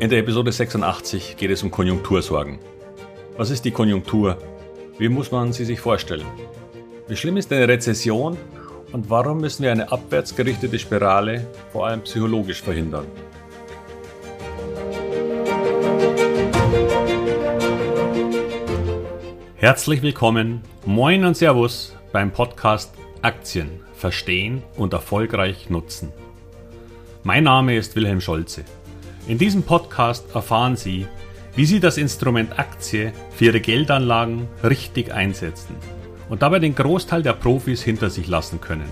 In der Episode 86 geht es um Konjunktursorgen. Was ist die Konjunktur? Wie muss man sie sich vorstellen? Wie schlimm ist eine Rezession und warum müssen wir eine abwärts gerichtete Spirale vor allem psychologisch verhindern? Herzlich willkommen, moin und Servus beim Podcast Aktien verstehen und erfolgreich nutzen. Mein Name ist Wilhelm Scholze. In diesem Podcast erfahren Sie, wie Sie das Instrument Aktie für Ihre Geldanlagen richtig einsetzen und dabei den Großteil der Profis hinter sich lassen können.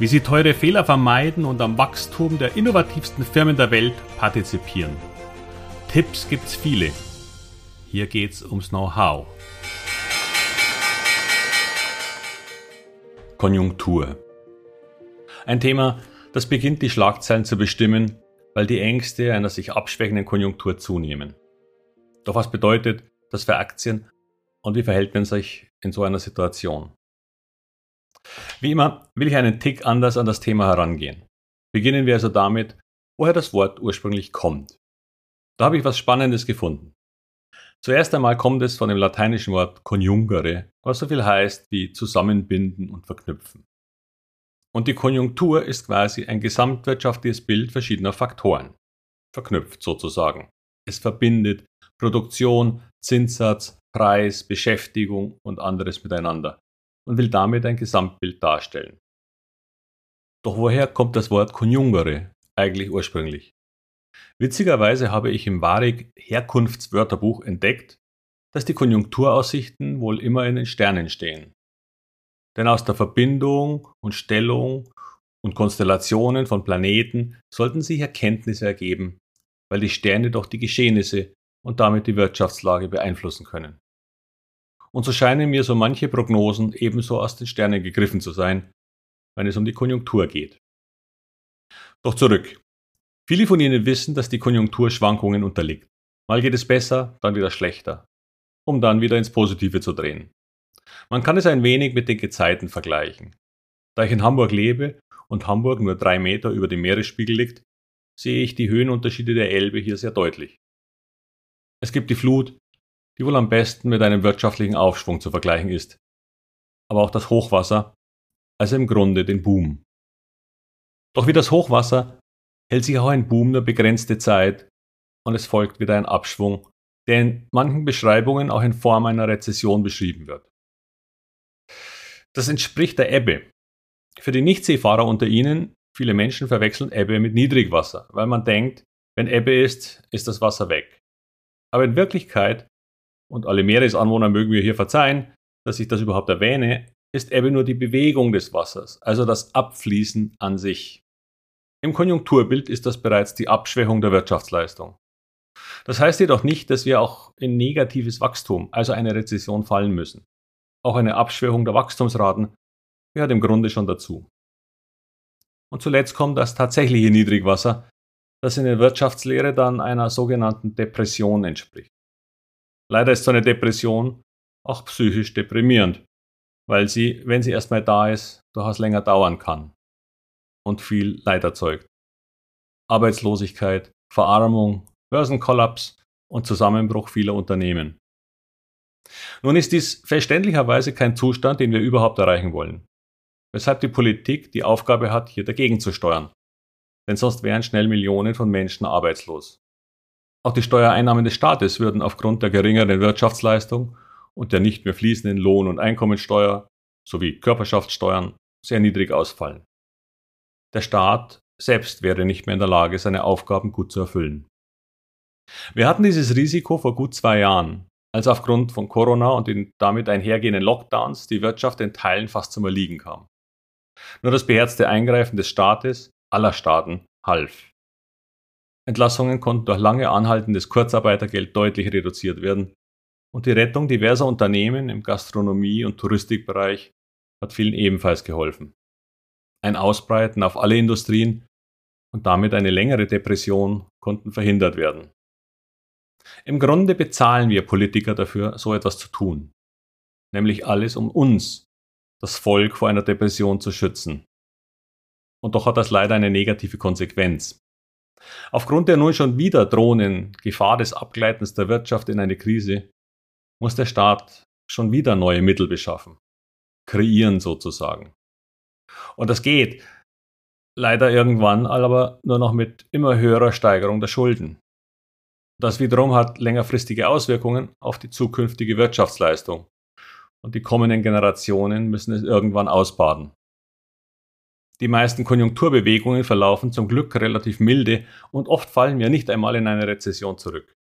Wie Sie teure Fehler vermeiden und am Wachstum der innovativsten Firmen der Welt partizipieren. Tipps gibt's viele. Hier geht's ums Know-how. Konjunktur. Ein Thema, das beginnt die Schlagzeilen zu bestimmen, weil die Ängste einer sich abschwächenden Konjunktur zunehmen. Doch was bedeutet das für Aktien und wie verhält man sich in so einer Situation? Wie immer will ich einen Tick anders an das Thema herangehen. Beginnen wir also damit, woher das Wort ursprünglich kommt. Da habe ich was Spannendes gefunden. Zuerst einmal kommt es von dem lateinischen Wort conjungere, was so viel heißt wie zusammenbinden und verknüpfen. Und die Konjunktur ist quasi ein gesamtwirtschaftliches Bild verschiedener Faktoren. Verknüpft sozusagen. Es verbindet Produktion, Zinssatz, Preis, Beschäftigung und anderes miteinander und will damit ein Gesamtbild darstellen. Doch woher kommt das Wort Konjungere eigentlich ursprünglich? Witzigerweise habe ich im Varig Herkunftswörterbuch entdeckt, dass die Konjunkturaussichten wohl immer in den Sternen stehen. Denn aus der Verbindung und Stellung und Konstellationen von Planeten sollten sich Erkenntnisse ergeben, weil die Sterne doch die Geschehnisse und damit die Wirtschaftslage beeinflussen können. Und so scheinen mir so manche Prognosen ebenso aus den Sternen gegriffen zu sein, wenn es um die Konjunktur geht. Doch zurück. Viele von Ihnen wissen, dass die Konjunktur Schwankungen unterliegt. Mal geht es besser, dann wieder schlechter, um dann wieder ins Positive zu drehen. Man kann es ein wenig mit den Gezeiten vergleichen. Da ich in Hamburg lebe und Hamburg nur drei Meter über dem Meeresspiegel liegt, sehe ich die Höhenunterschiede der Elbe hier sehr deutlich. Es gibt die Flut, die wohl am besten mit einem wirtschaftlichen Aufschwung zu vergleichen ist. Aber auch das Hochwasser, also im Grunde den Boom. Doch wie das Hochwasser hält sich auch ein Boom nur begrenzte Zeit und es folgt wieder ein Abschwung, der in manchen Beschreibungen auch in Form einer Rezession beschrieben wird. Das entspricht der Ebbe. Für die Nichtseefahrer unter Ihnen, viele Menschen verwechseln Ebbe mit Niedrigwasser, weil man denkt, wenn Ebbe ist, ist das Wasser weg. Aber in Wirklichkeit, und alle Meeresanwohner mögen mir hier verzeihen, dass ich das überhaupt erwähne, ist Ebbe nur die Bewegung des Wassers, also das Abfließen an sich. Im Konjunkturbild ist das bereits die Abschwächung der Wirtschaftsleistung. Das heißt jedoch nicht, dass wir auch in negatives Wachstum, also eine Rezession fallen müssen. Auch eine Abschwächung der Wachstumsraten gehört im Grunde schon dazu. Und zuletzt kommt das tatsächliche Niedrigwasser, das in der Wirtschaftslehre dann einer sogenannten Depression entspricht. Leider ist so eine Depression auch psychisch deprimierend, weil sie, wenn sie erstmal da ist, durchaus länger dauern kann und viel Leid erzeugt. Arbeitslosigkeit, Verarmung, Börsenkollaps und Zusammenbruch vieler Unternehmen. Nun ist dies verständlicherweise kein Zustand, den wir überhaupt erreichen wollen, weshalb die Politik die Aufgabe hat, hier dagegen zu steuern. Denn sonst wären schnell Millionen von Menschen arbeitslos. Auch die Steuereinnahmen des Staates würden aufgrund der geringeren Wirtschaftsleistung und der nicht mehr fließenden Lohn- und Einkommensteuer sowie Körperschaftssteuern sehr niedrig ausfallen. Der Staat selbst wäre nicht mehr in der Lage, seine Aufgaben gut zu erfüllen. Wir hatten dieses Risiko vor gut zwei Jahren, als aufgrund von Corona und den damit einhergehenden Lockdowns die Wirtschaft in Teilen fast zum Erliegen kam. Nur das beherzte Eingreifen des Staates, aller Staaten, half. Entlassungen konnten durch lange anhaltendes Kurzarbeitergeld deutlich reduziert werden und die Rettung diverser Unternehmen im Gastronomie- und Touristikbereich hat vielen ebenfalls geholfen. Ein Ausbreiten auf alle Industrien und damit eine längere Depression konnten verhindert werden. Im Grunde bezahlen wir Politiker dafür, so etwas zu tun. Nämlich alles, um uns, das Volk, vor einer Depression zu schützen. Und doch hat das leider eine negative Konsequenz. Aufgrund der nun schon wieder drohenden Gefahr des Abgleitens der Wirtschaft in eine Krise muss der Staat schon wieder neue Mittel beschaffen, kreieren sozusagen. Und das geht leider irgendwann aber nur noch mit immer höherer Steigerung der Schulden. Das wiederum hat längerfristige Auswirkungen auf die zukünftige Wirtschaftsleistung. Und die kommenden Generationen müssen es irgendwann ausbaden. Die meisten Konjunkturbewegungen verlaufen zum Glück relativ milde und oft fallen wir nicht einmal in eine Rezession zurück.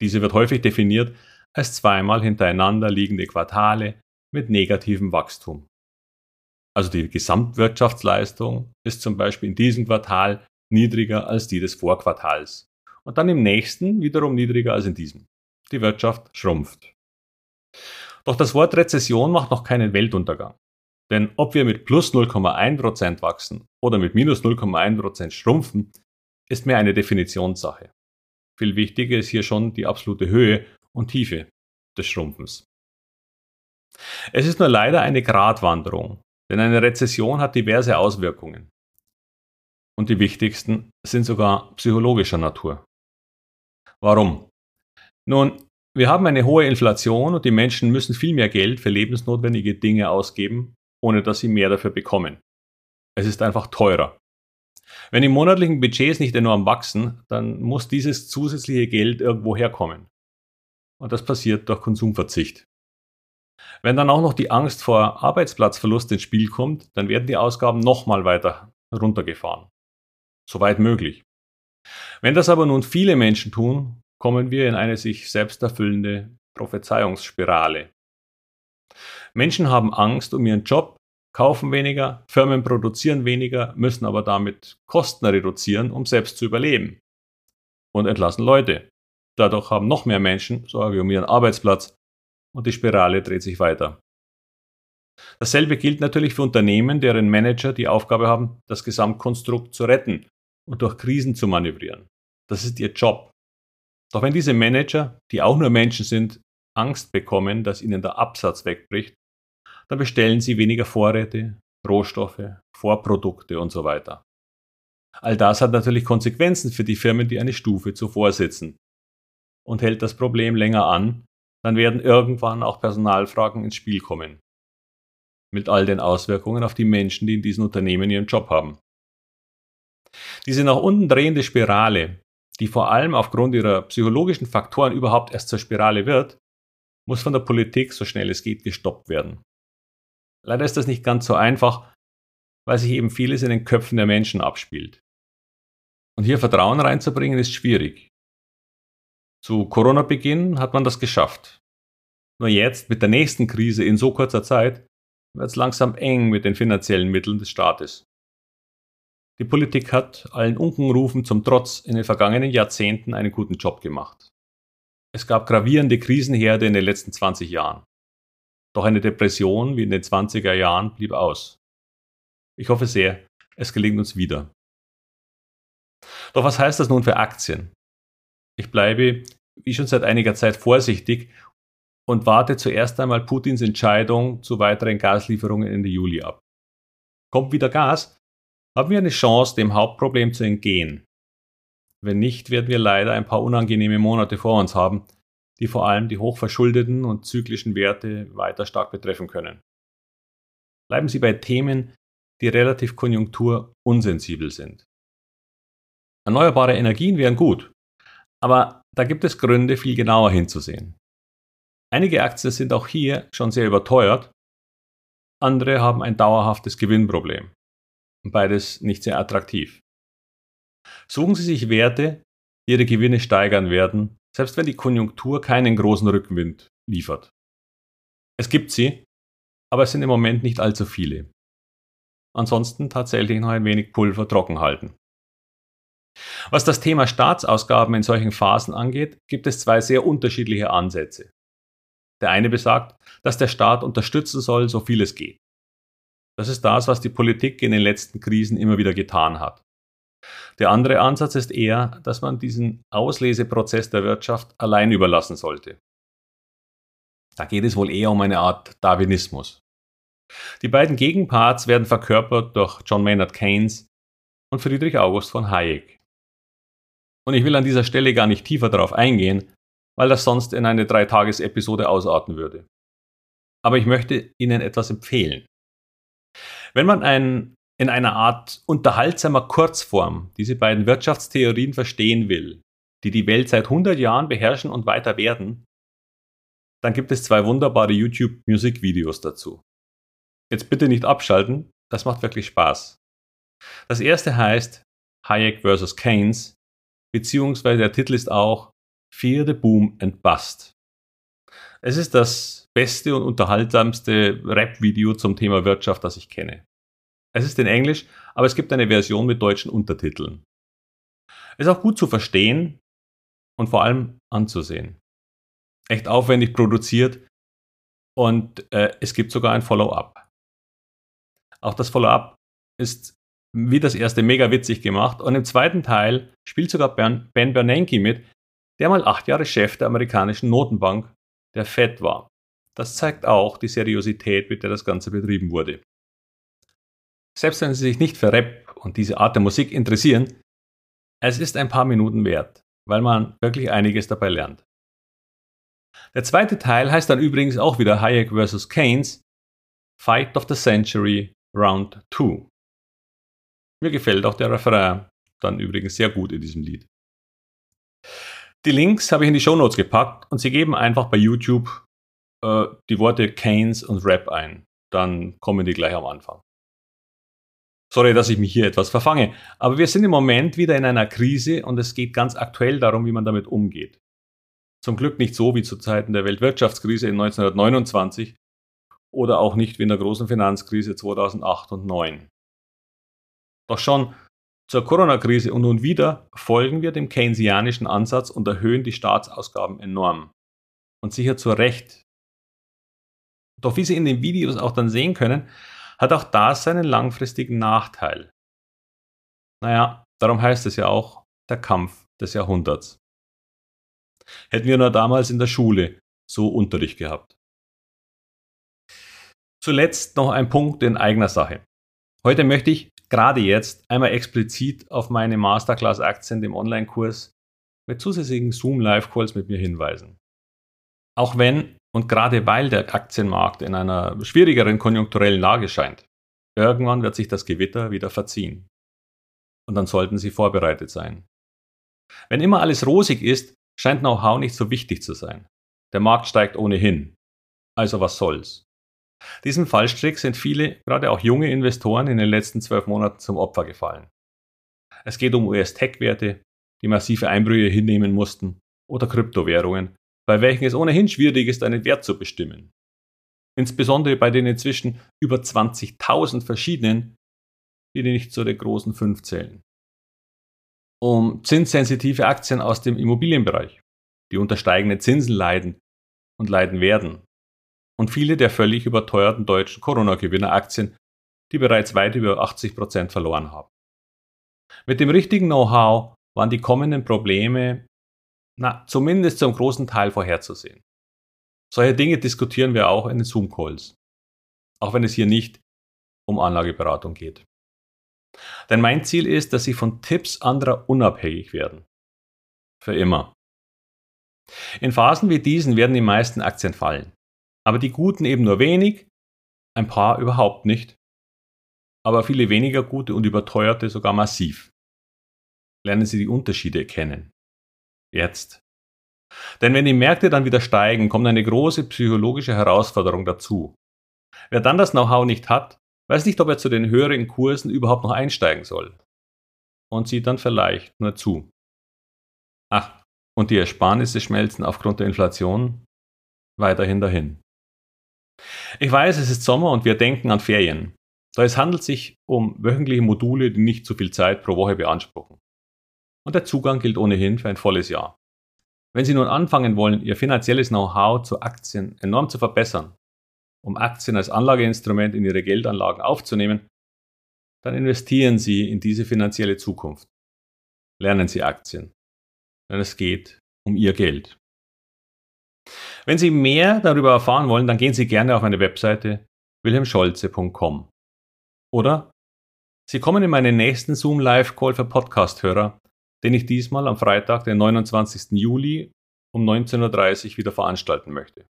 Diese wird häufig definiert als zweimal hintereinander liegende Quartale mit negativem Wachstum. Also die Gesamtwirtschaftsleistung ist zum Beispiel in diesem Quartal niedriger als die des Vorquartals und dann im nächsten wiederum niedriger als in diesem. Die Wirtschaft schrumpft. Doch das Wort Rezession macht noch keinen Weltuntergang. Denn ob wir mit plus 0,1% wachsen oder mit minus 0,1% schrumpfen, ist mehr eine Definitionssache. Viel wichtiger ist hier schon die absolute Höhe und Tiefe des Schrumpfens. Es ist nur leider eine Gratwanderung, denn eine Rezession hat diverse Auswirkungen. Und die wichtigsten sind sogar psychologischer Natur. Warum? Nun, wir haben eine hohe Inflation und die Menschen müssen viel mehr Geld für lebensnotwendige Dinge ausgeben, ohne dass sie mehr dafür bekommen. Es ist einfach teurer. Wenn die monatlichen Budgets nicht enorm wachsen, dann muss dieses zusätzliche Geld irgendwo herkommen. Und das passiert durch Konsumverzicht. Wenn dann auch noch die Angst vor Arbeitsplatzverlust ins Spiel kommt, dann werden die Ausgaben nochmal weiter runtergefahren. Soweit möglich. Wenn das aber nun viele Menschen tun, kommen wir in eine sich selbst erfüllende Prophezeiungsspirale. Menschen haben Angst um ihren Job, kaufen weniger, Firmen produzieren weniger, müssen aber damit Kosten reduzieren, um selbst zu überleben. Und entlassen Leute. Dadurch haben noch mehr Menschen Sorge um ihren Arbeitsplatz und die Spirale dreht sich weiter. Dasselbe gilt natürlich für Unternehmen, deren Manager die Aufgabe haben, das Gesamtkonstrukt zu retten und durch Krisen zu manövrieren. Das ist ihr Job. Doch wenn diese Manager, die auch nur Menschen sind, Angst bekommen, dass ihnen der Absatz wegbricht, dann bestellen sie weniger Vorräte, Rohstoffe, Vorprodukte und so weiter. All das hat natürlich Konsequenzen für die Firmen, die eine Stufe zuvor sitzen. Und hält das Problem länger an, dann werden irgendwann auch Personalfragen ins Spiel kommen. Mit all den Auswirkungen auf die Menschen, die in diesen Unternehmen ihren Job haben. Diese nach unten drehende Spirale, die vor allem aufgrund ihrer psychologischen Faktoren überhaupt erst zur Spirale wird, muss von der Politik so schnell es geht gestoppt werden. Leider ist das nicht ganz so einfach, weil sich eben vieles in den Köpfen der Menschen abspielt. Und hier Vertrauen reinzubringen ist schwierig. Zu Corona-Beginn hat man das geschafft. Nur jetzt, mit der nächsten Krise in so kurzer Zeit, wird es langsam eng mit den finanziellen Mitteln des Staates. Die Politik hat allen Unkenrufen zum Trotz in den vergangenen Jahrzehnten einen guten Job gemacht. Es gab gravierende Krisenherde in den letzten 20 Jahren. Doch eine Depression wie in den 20er Jahren blieb aus. Ich hoffe sehr, es gelingt uns wieder. Doch was heißt das nun für Aktien? Ich bleibe, wie schon seit einiger Zeit, vorsichtig und warte zuerst einmal Putins Entscheidung zu weiteren Gaslieferungen Ende Juli ab. Kommt wieder Gas, haben wir eine Chance, dem Hauptproblem zu entgehen. Wenn nicht, werden wir leider ein paar unangenehme Monate vor uns haben, die vor allem die hochverschuldeten und zyklischen Werte weiter stark betreffen können. Bleiben Sie bei Themen, die relativ konjunkturunsensibel sind. Erneuerbare Energien wären gut, aber da gibt es Gründe, viel genauer hinzusehen. Einige Aktien sind auch hier schon sehr überteuert, andere haben ein dauerhaftes Gewinnproblem. Beides nicht sehr attraktiv. Suchen Sie sich Werte, die Ihre Gewinne steigern werden, selbst wenn die Konjunktur keinen großen Rückenwind liefert. Es gibt sie, aber es sind im Moment nicht allzu viele. Ansonsten tatsächlich noch ein wenig Pulver trocken halten. Was das Thema Staatsausgaben in solchen Phasen angeht, gibt es zwei sehr unterschiedliche Ansätze. Der eine besagt, dass der Staat unterstützen soll, so viel es geht. Das ist das, was die Politik in den letzten Krisen immer wieder getan hat. Der andere Ansatz ist eher, dass man diesen Ausleseprozess der Wirtschaft allein überlassen sollte. Da geht es wohl eher um eine Art Darwinismus. Die beiden Gegenparts werden verkörpert durch John Maynard Keynes und Friedrich August von Hayek. Und ich will an dieser Stelle gar nicht tiefer darauf eingehen, weil das sonst in eine Dreitages-Episode ausarten würde. Aber ich möchte Ihnen etwas empfehlen. Wenn man ein, in einer Art unterhaltsamer Kurzform diese beiden Wirtschaftstheorien verstehen will, die die Welt seit 100 Jahren beherrschen und weiter werden, dann gibt es zwei wunderbare YouTube-Musikvideos dazu. Jetzt bitte nicht abschalten, das macht wirklich Spaß. Das erste heißt Hayek vs. Keynes, beziehungsweise der Titel ist auch Fear the Boom and Bust. Es ist das beste und unterhaltsamste Rap-Video zum Thema Wirtschaft, das ich kenne. Es ist in Englisch, aber es gibt eine Version mit deutschen Untertiteln. Es ist auch gut zu verstehen und vor allem anzusehen. Echt aufwendig produziert und äh, es gibt sogar ein Follow-up. Auch das Follow-up ist wie das erste mega witzig gemacht und im zweiten Teil spielt sogar Ben Bernanke mit, der mal acht Jahre Chef der amerikanischen Notenbank, der Fed, war. Das zeigt auch die Seriosität, mit der das Ganze betrieben wurde. Selbst wenn Sie sich nicht für Rap und diese Art der Musik interessieren, es ist ein paar Minuten wert, weil man wirklich einiges dabei lernt. Der zweite Teil heißt dann übrigens auch wieder Hayek vs. Keynes, Fight of the Century Round 2. Mir gefällt auch der Refrain dann übrigens sehr gut in diesem Lied. Die Links habe ich in die Shownotes gepackt und Sie geben einfach bei YouTube äh, die Worte Keynes und Rap ein. Dann kommen die gleich am Anfang. Sorry, dass ich mich hier etwas verfange, aber wir sind im Moment wieder in einer Krise und es geht ganz aktuell darum, wie man damit umgeht. Zum Glück nicht so wie zu Zeiten der Weltwirtschaftskrise in 1929 oder auch nicht wie in der großen Finanzkrise 2008 und 2009. Doch schon zur Corona-Krise und nun wieder folgen wir dem keynesianischen Ansatz und erhöhen die Staatsausgaben enorm. Und sicher zu Recht. Doch wie Sie in den Videos auch dann sehen können, hat auch das seinen langfristigen Nachteil. Naja, darum heißt es ja auch der Kampf des Jahrhunderts. Hätten wir nur damals in der Schule so Unterricht gehabt. Zuletzt noch ein Punkt in eigener Sache. Heute möchte ich gerade jetzt einmal explizit auf meine Masterclass-Aktien, dem Online-Kurs, mit zusätzlichen Zoom-Live-Calls mit mir hinweisen. Auch wenn und gerade weil der Aktienmarkt in einer schwierigeren konjunkturellen Lage scheint, irgendwann wird sich das Gewitter wieder verziehen. Und dann sollten Sie vorbereitet sein. Wenn immer alles rosig ist, scheint Know-how nicht so wichtig zu sein. Der Markt steigt ohnehin. Also was soll's? Diesem Fallstrick sind viele, gerade auch junge Investoren in den letzten zwölf Monaten zum Opfer gefallen. Es geht um US-Tech-Werte, die massive Einbrüche hinnehmen mussten, oder Kryptowährungen, bei welchen es ohnehin schwierig ist, einen Wert zu bestimmen. Insbesondere bei den inzwischen über 20.000 verschiedenen, die nicht zu den großen fünf zählen. Um zinssensitive Aktien aus dem Immobilienbereich, die unter steigenden Zinsen leiden und leiden werden, und viele der völlig überteuerten deutschen Corona-Gewinneraktien, die bereits weit über 80 Prozent verloren haben. Mit dem richtigen Know-how waren die kommenden Probleme na, zumindest zum großen Teil vorherzusehen. Solche Dinge diskutieren wir auch in den Zoom-Calls, auch wenn es hier nicht um Anlageberatung geht. Denn mein Ziel ist, dass Sie von Tipps anderer unabhängig werden. Für immer. In Phasen wie diesen werden die meisten Aktien fallen aber die guten eben nur wenig, ein paar überhaupt nicht, aber viele weniger gute und überteuerte sogar massiv. Lernen Sie die Unterschiede kennen. Jetzt. Denn wenn die Märkte dann wieder steigen, kommt eine große psychologische Herausforderung dazu. Wer dann das Know-how nicht hat, weiß nicht, ob er zu den höheren Kursen überhaupt noch einsteigen soll. Und sieht dann vielleicht nur zu. Ach, und die Ersparnisse schmelzen aufgrund der Inflation weiterhin dahin. Ich weiß, es ist Sommer und wir denken an Ferien. Da es handelt sich um wöchentliche Module, die nicht zu viel Zeit pro Woche beanspruchen. Und der Zugang gilt ohnehin für ein volles Jahr. Wenn Sie nun anfangen wollen, Ihr finanzielles Know-how zu Aktien enorm zu verbessern, um Aktien als Anlageinstrument in Ihre Geldanlagen aufzunehmen, dann investieren Sie in diese finanzielle Zukunft. Lernen Sie Aktien. Denn es geht um Ihr Geld. Wenn Sie mehr darüber erfahren wollen, dann gehen Sie gerne auf meine Webseite wilhelmscholze.com. Oder Sie kommen in meinen nächsten Zoom Live Call für Podcast-Hörer den ich diesmal am Freitag, den 29. Juli um 19.30 Uhr wieder veranstalten möchte.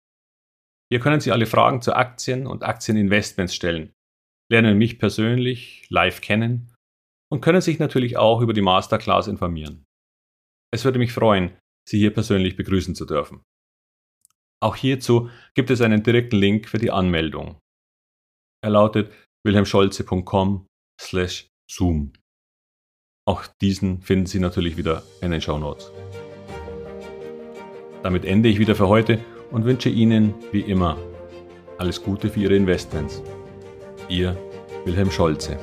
Hier können Sie alle Fragen zu Aktien und Aktieninvestments stellen, lernen mich persönlich live kennen und können sich natürlich auch über die Masterclass informieren. Es würde mich freuen, Sie hier persönlich begrüßen zu dürfen. Auch hierzu gibt es einen direkten Link für die Anmeldung. Er lautet wilhelmscholze.com slash zoom. Auch diesen finden Sie natürlich wieder in den Show Notes. Damit ende ich wieder für heute und wünsche Ihnen, wie immer, alles Gute für Ihre Investments. Ihr Wilhelm Scholze.